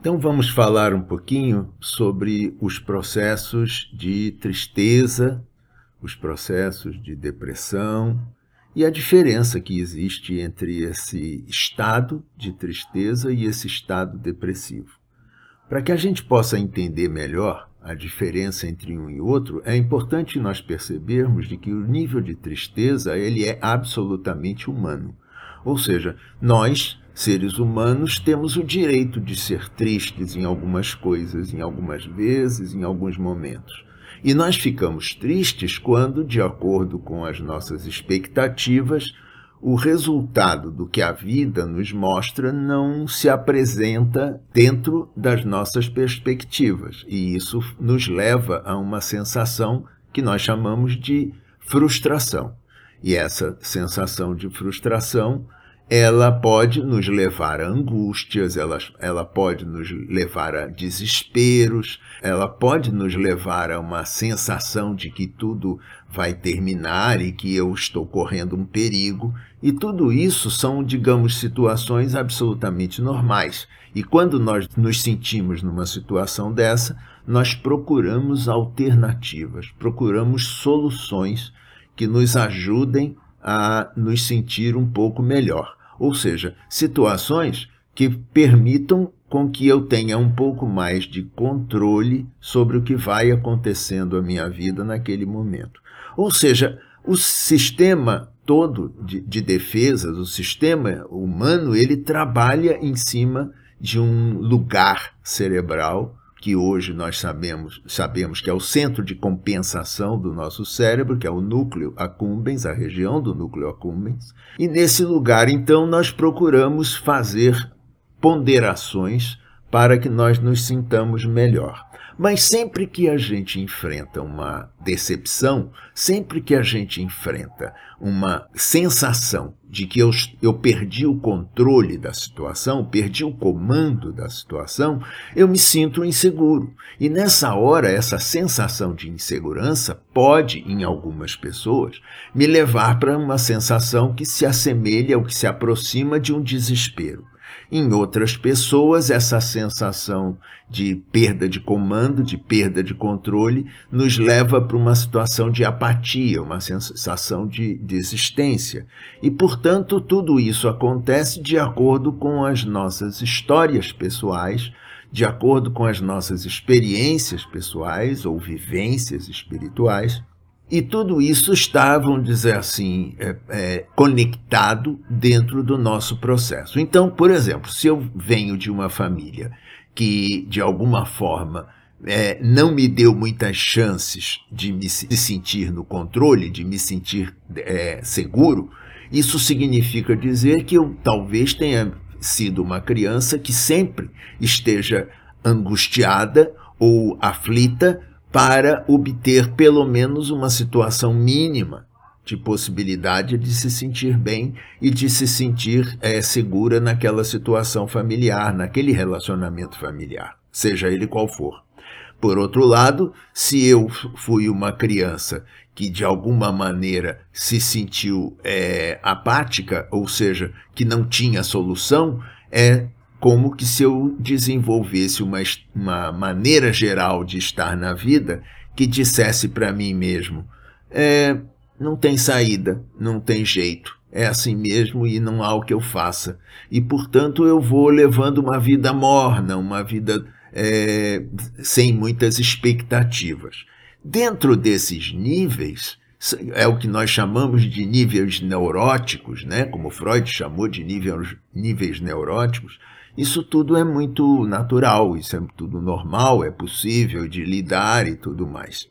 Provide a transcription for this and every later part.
Então vamos falar um pouquinho sobre os processos de tristeza, os processos de depressão e a diferença que existe entre esse estado de tristeza e esse estado depressivo. Para que a gente possa entender melhor a diferença entre um e outro, é importante nós percebermos de que o nível de tristeza ele é absolutamente humano. Ou seja, nós seres humanos temos o direito de ser tristes em algumas coisas, em algumas vezes, em alguns momentos. E nós ficamos tristes quando, de acordo com as nossas expectativas, o resultado do que a vida nos mostra não se apresenta dentro das nossas perspectivas. E isso nos leva a uma sensação que nós chamamos de frustração. E essa sensação de frustração ela pode nos levar a angústias, ela, ela pode nos levar a desesperos, ela pode nos levar a uma sensação de que tudo vai terminar e que eu estou correndo um perigo. E tudo isso são, digamos, situações absolutamente normais. E quando nós nos sentimos numa situação dessa, nós procuramos alternativas, procuramos soluções que nos ajudem a nos sentir um pouco melhor ou seja, situações que permitam com que eu tenha um pouco mais de controle sobre o que vai acontecendo à minha vida naquele momento. Ou seja, o sistema todo de, de defesas, o sistema humano, ele trabalha em cima de um lugar cerebral que hoje nós sabemos, sabemos que é o centro de compensação do nosso cérebro, que é o núcleo accumbens, a região do núcleo accumbens. E nesse lugar, então, nós procuramos fazer ponderações para que nós nos sintamos melhor. Mas sempre que a gente enfrenta uma decepção, sempre que a gente enfrenta uma sensação de que eu, eu perdi o controle da situação, perdi o comando da situação, eu me sinto inseguro. E nessa hora, essa sensação de insegurança pode, em algumas pessoas, me levar para uma sensação que se assemelha ou que se aproxima de um desespero. Em outras pessoas, essa sensação de perda de comando, de perda de controle, nos leva para uma situação de apatia, uma sensação de desistência. E, portanto, tudo isso acontece de acordo com as nossas histórias pessoais, de acordo com as nossas experiências pessoais ou vivências espirituais e tudo isso está, vamos dizer assim, é, é, conectado dentro do nosso processo. Então, por exemplo, se eu venho de uma família que, de alguma forma, é, não me deu muitas chances de me de sentir no controle, de me sentir é, seguro, isso significa dizer que eu talvez tenha sido uma criança que sempre esteja angustiada ou aflita para obter pelo menos uma situação mínima de possibilidade de se sentir bem e de se sentir é, segura naquela situação familiar, naquele relacionamento familiar, seja ele qual for. Por outro lado, se eu fui uma criança que de alguma maneira se sentiu é, apática, ou seja, que não tinha solução, é como que se eu desenvolvesse uma, uma maneira geral de estar na vida que dissesse para mim mesmo: é, não tem saída, não tem jeito, é assim mesmo e não há o que eu faça. E portanto eu vou levando uma vida morna, uma vida é, sem muitas expectativas. Dentro desses níveis, é o que nós chamamos de níveis neuróticos, né? como Freud chamou de níveis, níveis neuróticos, isso tudo é muito natural, isso é tudo normal, é possível de lidar e tudo mais.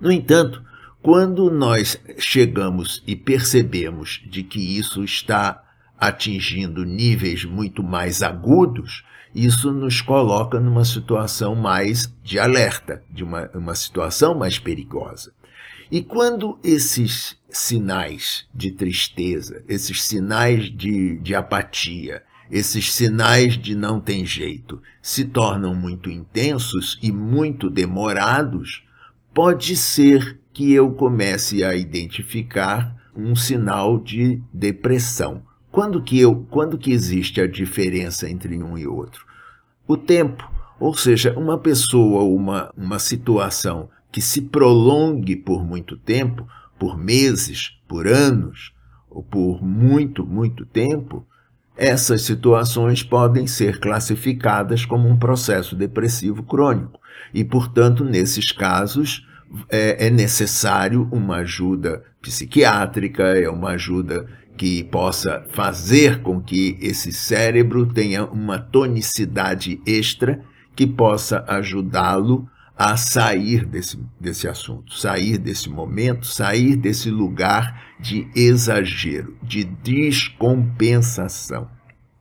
No entanto, quando nós chegamos e percebemos de que isso está atingindo níveis muito mais agudos, isso nos coloca numa situação mais de alerta, de uma, uma situação mais perigosa. E quando esses sinais de tristeza, esses sinais de, de apatia, esses sinais de não tem jeito se tornam muito intensos e muito demorados, pode ser que eu comece a identificar um sinal de depressão. Quando que eu, quando que existe a diferença entre um e outro? o tempo. Ou seja, uma pessoa, uma, uma situação que se prolongue por muito tempo, por meses, por anos, ou por muito, muito tempo, essas situações podem ser classificadas como um processo depressivo crônico. E, portanto, nesses casos, é, é necessário uma ajuda psiquiátrica, é uma ajuda que possa fazer com que esse cérebro tenha uma tonicidade extra que possa ajudá-lo a sair desse, desse assunto, sair desse momento, sair desse lugar de exagero, de descompensação.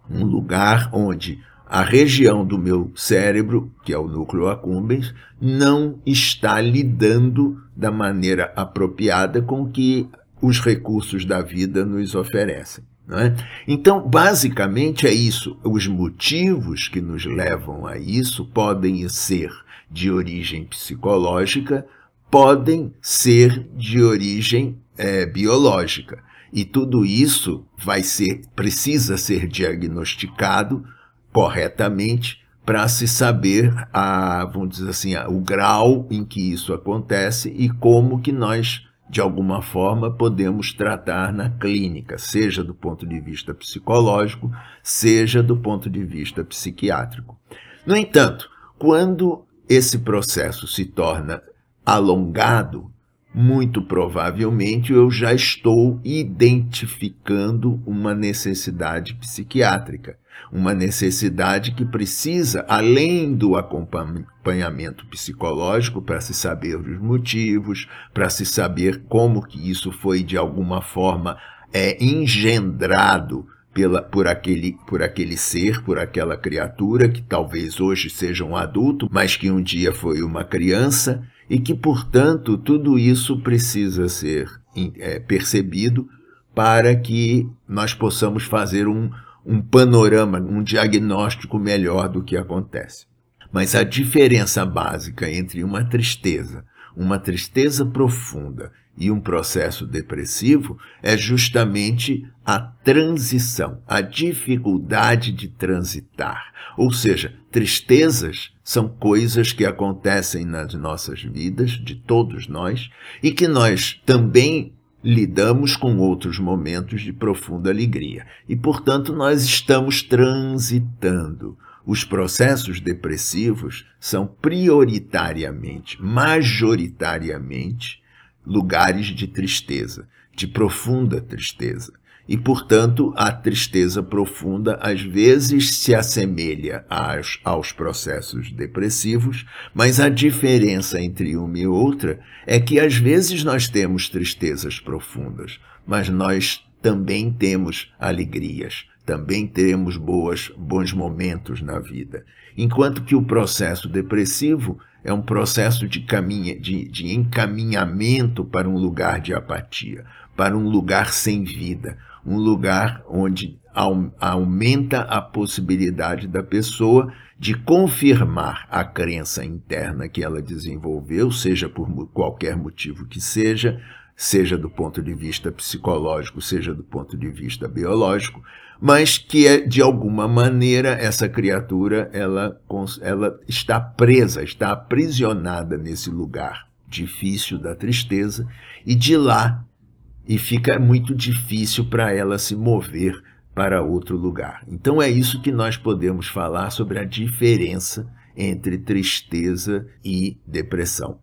Um lugar onde a região do meu cérebro, que é o núcleo accumbens, não está lidando da maneira apropriada com que os recursos da vida nos oferecem. É? Então, basicamente é isso. Os motivos que nos levam a isso podem ser de origem psicológica, podem ser de origem é, biológica. E tudo isso vai ser, precisa ser diagnosticado corretamente para se saber a, vamos dizer assim, o grau em que isso acontece e como que nós de alguma forma podemos tratar na clínica, seja do ponto de vista psicológico, seja do ponto de vista psiquiátrico. No entanto, quando esse processo se torna alongado, muito provavelmente eu já estou identificando uma necessidade psiquiátrica, uma necessidade que precisa, além do acompanhamento psicológico, para se saber os motivos, para se saber como que isso foi de alguma forma é engendrado pela, por, aquele, por aquele ser, por aquela criatura que talvez hoje seja um adulto, mas que um dia foi uma criança e que, portanto, tudo isso precisa ser é, percebido para que nós possamos fazer um, um panorama, um diagnóstico melhor do que acontece. Mas a diferença básica entre uma tristeza, uma tristeza profunda e um processo depressivo é justamente a transição, a dificuldade de transitar. Ou seja, tristezas são coisas que acontecem nas nossas vidas, de todos nós, e que nós também lidamos com outros momentos de profunda alegria. E, portanto, nós estamos transitando. Os processos depressivos são prioritariamente, majoritariamente, lugares de tristeza, de profunda tristeza. E, portanto, a tristeza profunda às vezes se assemelha aos, aos processos depressivos, mas a diferença entre uma e outra é que às vezes nós temos tristezas profundas, mas nós também temos alegrias, também temos boas, bons momentos na vida. Enquanto que o processo depressivo é um processo de, caminha, de, de encaminhamento para um lugar de apatia, para um lugar sem vida, um lugar onde aumenta a possibilidade da pessoa de confirmar a crença interna que ela desenvolveu, seja por qualquer motivo que seja, seja do ponto de vista psicológico, seja do ponto de vista biológico, mas que é, de alguma maneira essa criatura ela, ela está presa, está aprisionada nesse lugar difícil da tristeza e de lá e fica muito difícil para ela se mover para outro lugar. Então é isso que nós podemos falar sobre a diferença entre tristeza e depressão.